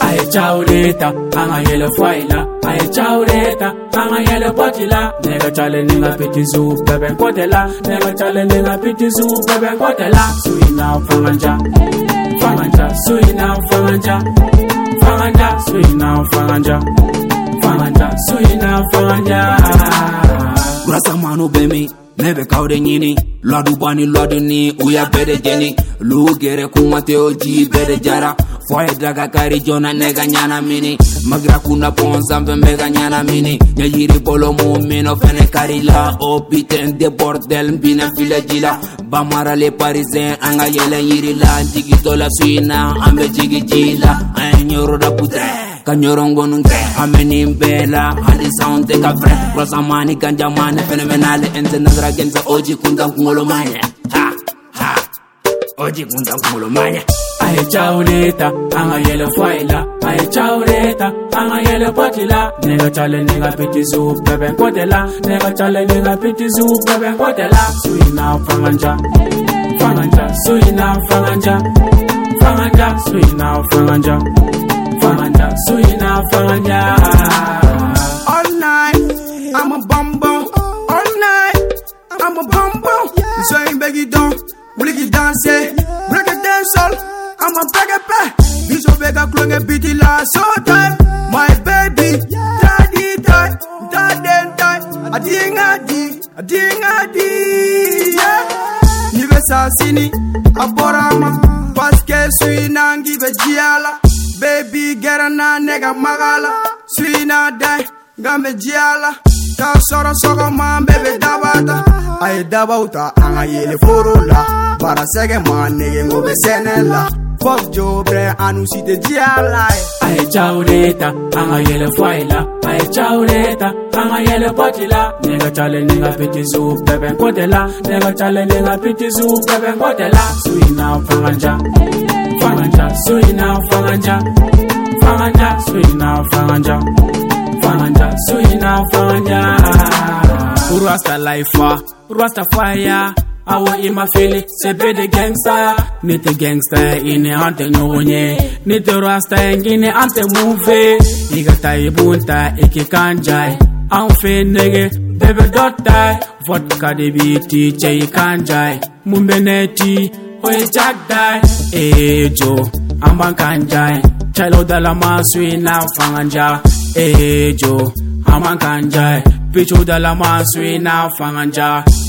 ayecaureta angayele faila ayecaureta angayele potila negacale ningapitizu bebenkotela negacale ningapitizu bebenkotela suina fanganja fanganja suina fanganja fanganja suina fanganja mabanta so inafanya rasa mano bemi mebe kaude nyini lwadu bani lwadu ni uya bede jeni luu gere kumate oji bede jara foye daga kari jona nega nyana mini magira kuna ponsa mbe mega nyana mini nyajiri bolo mumino fene kari la opite nde bordel mbine file jila bamara le parisien anga yele nyiri la jigi tola suina ambe jigi jila ayenyoro da putre kanyorongonu nte ameni impela alisaunte kafre rasamani kanjamani fenomenale enzenazirakenza oji kunza nkungolomanya oji kunza nkungolomanya ahechauleta angayele fwaila ahechauleta angayele pwatila nekacale ningapitizu bebe nkotela nekacale ningapitizu bebe nkotela suina fanganja fanganja suina fanganja fanganja suina fanganja Amanda, so you now find All night, I'm a bum All night, I'm a bum So you beg it down, eh? break it down, say, break it down, sol. I'm a break it back. You so beg a clone eh, a bit last so time. My baby, daddy, die, daddy, die. A ding a ding, a ding a ding, yeah. Nibe sasini, aborama, paske a bejiala. bebi gɛrɛna ne ka magala suina dɛ gambe jiyala ka sɔrɔ sɔgɔma bɛɛ be dabata a ye dabaw ta an ka yele foro la barasɛgɛ ma negengo bɛ sɛnɛ la fɔk jobrɛ anu site jiyala ye a ye caw de ta an ka yɛlɛ fɔ a ye la a ye caw de ta an ka yɛlɛ pɔti la ne ka cale ne ka pitisu bɛbɛ kɔtɛ la ne ka cale ne ka pitisu bɛbɛ kɔtɛ la suina fanga ja hey, hey fanganja soyina fanganja fanganja soyina fanganja fanganja soyina fanganja. rasta laifa rasta faya awo ima fili sebede gangsta nite gangsta ine ante nyonye nite rasta ngine ante mufe igata ibunta iki kanjai anfe nege bebe dotai vodka de biti cheyi kanjai mumbeneti we jack die. Eh jo, amban kanjai. Chalo dala maswi na fanganja. Eh jo, amban kanjai. Pichu dala maswi na fanganja.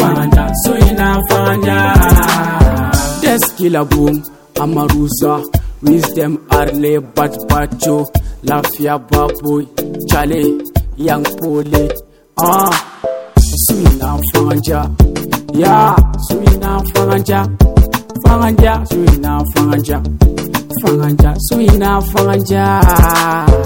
fanya so inafanya des kila gum amaruza wisdom arle bat bacho lafiya babu chale yang pole ah su inafanya ya su inafanya fanya su inafanya fanya su inafanya